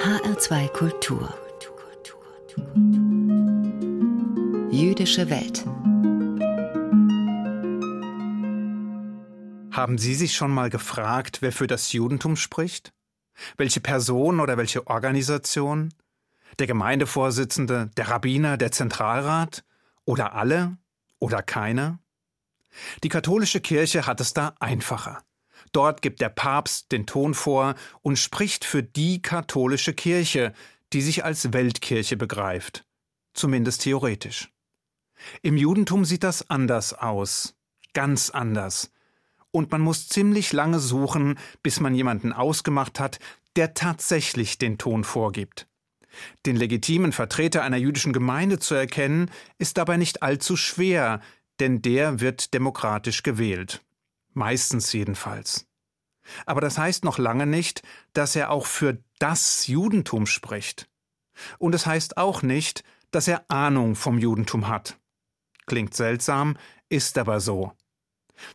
HR2 Kultur. Jüdische Welt. Haben Sie sich schon mal gefragt, wer für das Judentum spricht? Welche Person oder welche Organisation? Der Gemeindevorsitzende, der Rabbiner, der Zentralrat? Oder alle? Oder keiner? Die katholische Kirche hat es da einfacher. Dort gibt der Papst den Ton vor und spricht für die katholische Kirche, die sich als Weltkirche begreift. Zumindest theoretisch. Im Judentum sieht das anders aus. Ganz anders. Und man muss ziemlich lange suchen, bis man jemanden ausgemacht hat, der tatsächlich den Ton vorgibt. Den legitimen Vertreter einer jüdischen Gemeinde zu erkennen, ist dabei nicht allzu schwer, denn der wird demokratisch gewählt. Meistens jedenfalls. Aber das heißt noch lange nicht, dass er auch für das Judentum spricht. Und es heißt auch nicht, dass er Ahnung vom Judentum hat. Klingt seltsam, ist aber so.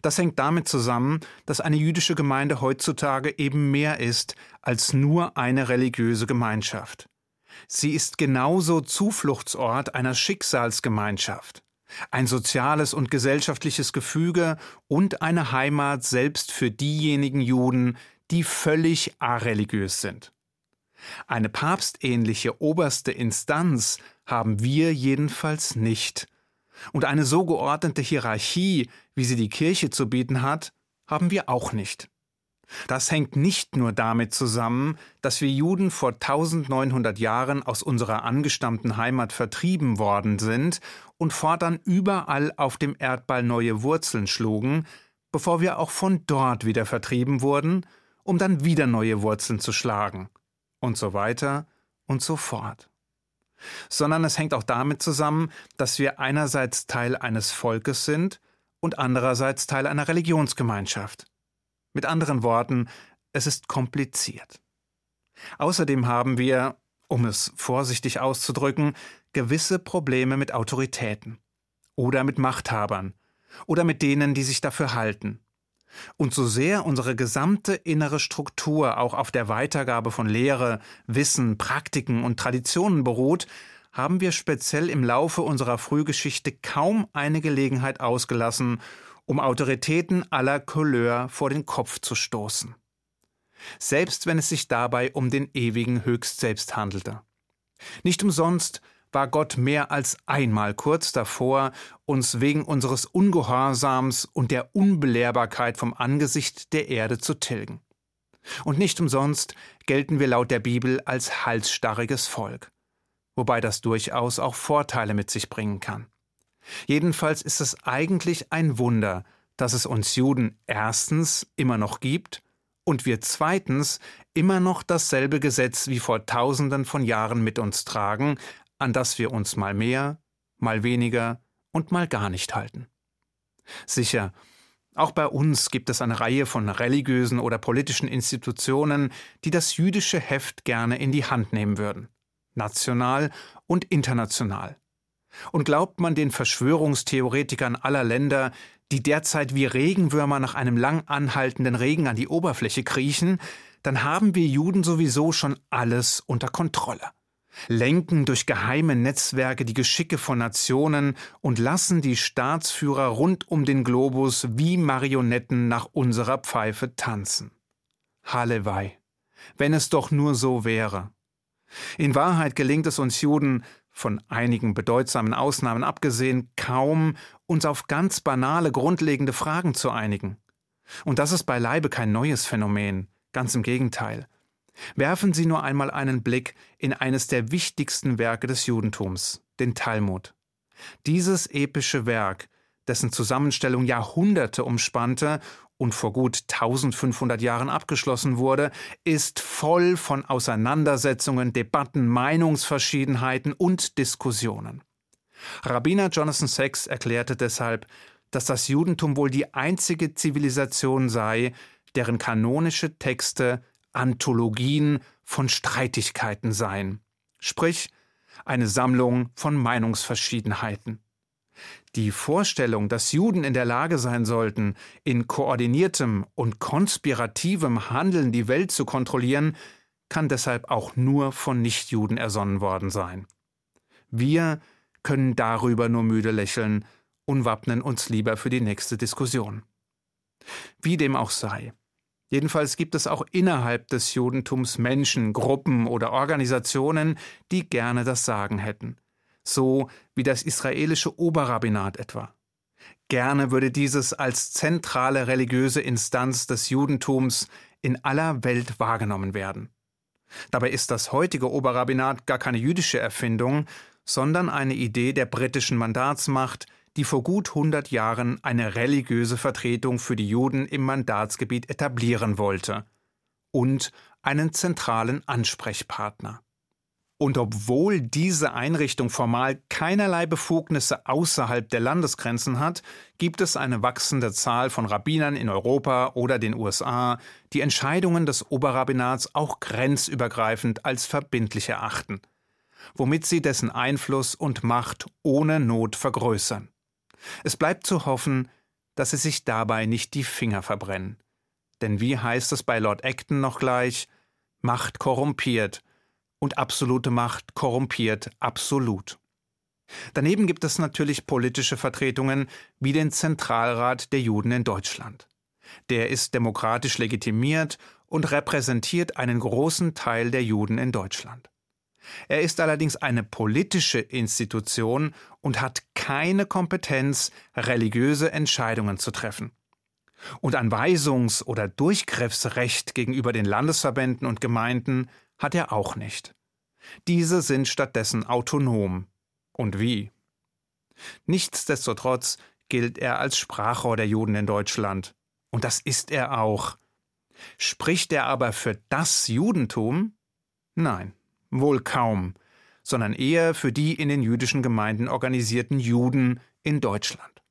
Das hängt damit zusammen, dass eine jüdische Gemeinde heutzutage eben mehr ist als nur eine religiöse Gemeinschaft. Sie ist genauso Zufluchtsort einer Schicksalsgemeinschaft ein soziales und gesellschaftliches Gefüge und eine Heimat selbst für diejenigen Juden, die völlig areligiös sind. Eine papstähnliche oberste Instanz haben wir jedenfalls nicht. Und eine so geordnete Hierarchie, wie sie die Kirche zu bieten hat, haben wir auch nicht. Das hängt nicht nur damit zusammen, dass wir Juden vor 1900 Jahren aus unserer angestammten Heimat vertrieben worden sind und fortan überall auf dem Erdball neue Wurzeln schlugen, bevor wir auch von dort wieder vertrieben wurden, um dann wieder neue Wurzeln zu schlagen. Und so weiter und so fort. Sondern es hängt auch damit zusammen, dass wir einerseits Teil eines Volkes sind und andererseits Teil einer Religionsgemeinschaft. Mit anderen Worten, es ist kompliziert. Außerdem haben wir, um es vorsichtig auszudrücken, gewisse Probleme mit Autoritäten oder mit Machthabern oder mit denen, die sich dafür halten. Und so sehr unsere gesamte innere Struktur auch auf der Weitergabe von Lehre, Wissen, Praktiken und Traditionen beruht, haben wir speziell im Laufe unserer Frühgeschichte kaum eine Gelegenheit ausgelassen, um Autoritäten aller Couleur vor den Kopf zu stoßen. Selbst wenn es sich dabei um den ewigen Höchstselbst handelte. Nicht umsonst war Gott mehr als einmal kurz davor, uns wegen unseres Ungehorsams und der Unbelehrbarkeit vom Angesicht der Erde zu tilgen. Und nicht umsonst gelten wir laut der Bibel als halsstarriges Volk, wobei das durchaus auch Vorteile mit sich bringen kann. Jedenfalls ist es eigentlich ein Wunder, dass es uns Juden erstens immer noch gibt und wir zweitens immer noch dasselbe Gesetz wie vor tausenden von Jahren mit uns tragen, an das wir uns mal mehr, mal weniger und mal gar nicht halten. Sicher, auch bei uns gibt es eine Reihe von religiösen oder politischen Institutionen, die das jüdische Heft gerne in die Hand nehmen würden, national und international. Und glaubt man den Verschwörungstheoretikern aller Länder, die derzeit wie Regenwürmer nach einem lang anhaltenden Regen an die Oberfläche kriechen, dann haben wir Juden sowieso schon alles unter Kontrolle. Lenken durch geheime Netzwerke die Geschicke von Nationen und lassen die Staatsführer rund um den Globus wie Marionetten nach unserer Pfeife tanzen. Hallewei. Wenn es doch nur so wäre. In Wahrheit gelingt es uns Juden, von einigen bedeutsamen Ausnahmen abgesehen, kaum, uns auf ganz banale, grundlegende Fragen zu einigen. Und das ist beileibe kein neues Phänomen, ganz im Gegenteil. Werfen Sie nur einmal einen Blick in eines der wichtigsten Werke des Judentums, den Talmud. Dieses epische Werk, dessen Zusammenstellung Jahrhunderte umspannte und vor gut 1500 Jahren abgeschlossen wurde, ist voll von Auseinandersetzungen, Debatten, Meinungsverschiedenheiten und Diskussionen. Rabbiner Jonathan Sachs erklärte deshalb, dass das Judentum wohl die einzige Zivilisation sei, deren kanonische Texte Anthologien von Streitigkeiten seien, sprich eine Sammlung von Meinungsverschiedenheiten. Die Vorstellung, dass Juden in der Lage sein sollten, in koordiniertem und konspirativem Handeln die Welt zu kontrollieren, kann deshalb auch nur von Nichtjuden ersonnen worden sein. Wir können darüber nur müde lächeln und wappnen uns lieber für die nächste Diskussion. Wie dem auch sei. Jedenfalls gibt es auch innerhalb des Judentums Menschen, Gruppen oder Organisationen, die gerne das Sagen hätten. So wie das israelische Oberrabbinat etwa. Gerne würde dieses als zentrale religiöse Instanz des Judentums in aller Welt wahrgenommen werden. Dabei ist das heutige Oberrabbinat gar keine jüdische Erfindung, sondern eine Idee der britischen Mandatsmacht, die vor gut 100 Jahren eine religiöse Vertretung für die Juden im Mandatsgebiet etablieren wollte und einen zentralen Ansprechpartner. Und obwohl diese Einrichtung formal keinerlei Befugnisse außerhalb der Landesgrenzen hat, gibt es eine wachsende Zahl von Rabbinern in Europa oder den USA, die Entscheidungen des Oberrabbinats auch grenzübergreifend als verbindlich erachten, womit sie dessen Einfluss und Macht ohne Not vergrößern. Es bleibt zu hoffen, dass sie sich dabei nicht die Finger verbrennen. Denn wie heißt es bei Lord Acton noch gleich? Macht korrumpiert und absolute Macht korrumpiert absolut. Daneben gibt es natürlich politische Vertretungen wie den Zentralrat der Juden in Deutschland. Der ist demokratisch legitimiert und repräsentiert einen großen Teil der Juden in Deutschland. Er ist allerdings eine politische Institution und hat keine Kompetenz, religiöse Entscheidungen zu treffen. Und ein Weisungs- oder Durchgriffsrecht gegenüber den Landesverbänden und Gemeinden hat er auch nicht. Diese sind stattdessen autonom. Und wie? Nichtsdestotrotz gilt er als Sprachrohr der Juden in Deutschland. Und das ist er auch. Spricht er aber für das Judentum? Nein. Wohl kaum, sondern eher für die in den jüdischen Gemeinden organisierten Juden in Deutschland.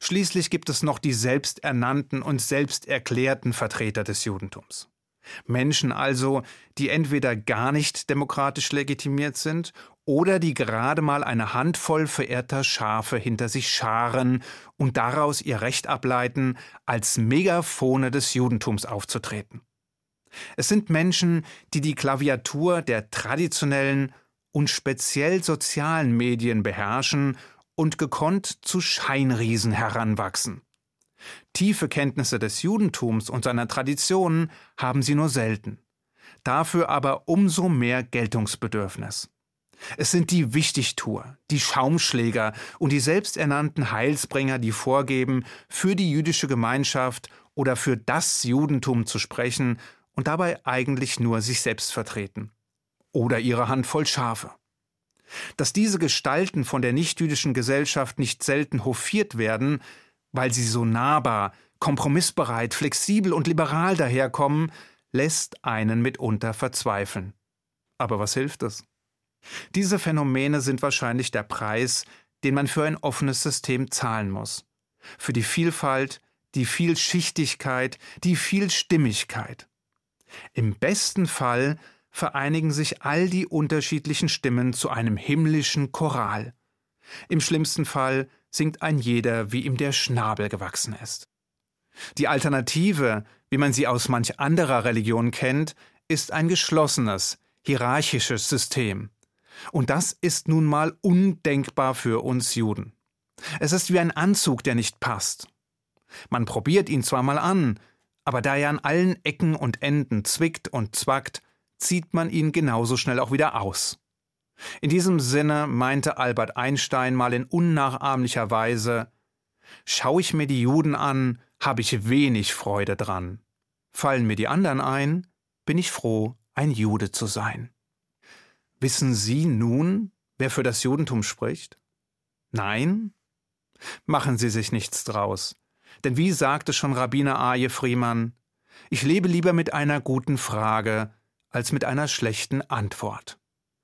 Schließlich gibt es noch die selbsternannten und selbsterklärten Vertreter des Judentums. Menschen also, die entweder gar nicht demokratisch legitimiert sind oder die gerade mal eine Handvoll verehrter Schafe hinter sich scharen und daraus ihr Recht ableiten, als Megafone des Judentums aufzutreten. Es sind Menschen, die die Klaviatur der traditionellen und speziell sozialen Medien beherrschen und gekonnt zu Scheinriesen heranwachsen. Tiefe Kenntnisse des Judentums und seiner Traditionen haben sie nur selten. Dafür aber umso mehr Geltungsbedürfnis. Es sind die Wichtigtuer, die Schaumschläger und die selbsternannten Heilsbringer, die vorgeben, für die jüdische Gemeinschaft oder für das Judentum zu sprechen und dabei eigentlich nur sich selbst vertreten. Oder ihre Handvoll Schafe. Dass diese Gestalten von der nichtjüdischen Gesellschaft nicht selten hofiert werden, weil sie so nahbar, kompromissbereit, flexibel und liberal daherkommen, lässt einen mitunter verzweifeln. Aber was hilft es? Diese Phänomene sind wahrscheinlich der Preis, den man für ein offenes System zahlen muss. Für die Vielfalt, die Vielschichtigkeit, die Vielstimmigkeit. Im besten Fall vereinigen sich all die unterschiedlichen Stimmen zu einem himmlischen Choral. Im schlimmsten Fall singt ein jeder, wie ihm der Schnabel gewachsen ist. Die Alternative, wie man sie aus manch anderer Religion kennt, ist ein geschlossenes, hierarchisches System. Und das ist nun mal undenkbar für uns Juden. Es ist wie ein Anzug, der nicht passt. Man probiert ihn zwar mal an, aber da er an allen Ecken und Enden zwickt und zwackt, zieht man ihn genauso schnell auch wieder aus. In diesem Sinne meinte Albert Einstein mal in unnachahmlicher Weise Schau ich mir die Juden an, habe ich wenig Freude dran. Fallen mir die anderen ein, bin ich froh, ein Jude zu sein. Wissen Sie nun, wer für das Judentum spricht? Nein? Machen Sie sich nichts draus. Denn wie sagte schon Rabbiner Aje Friemann, ich lebe lieber mit einer guten Frage als mit einer schlechten Antwort.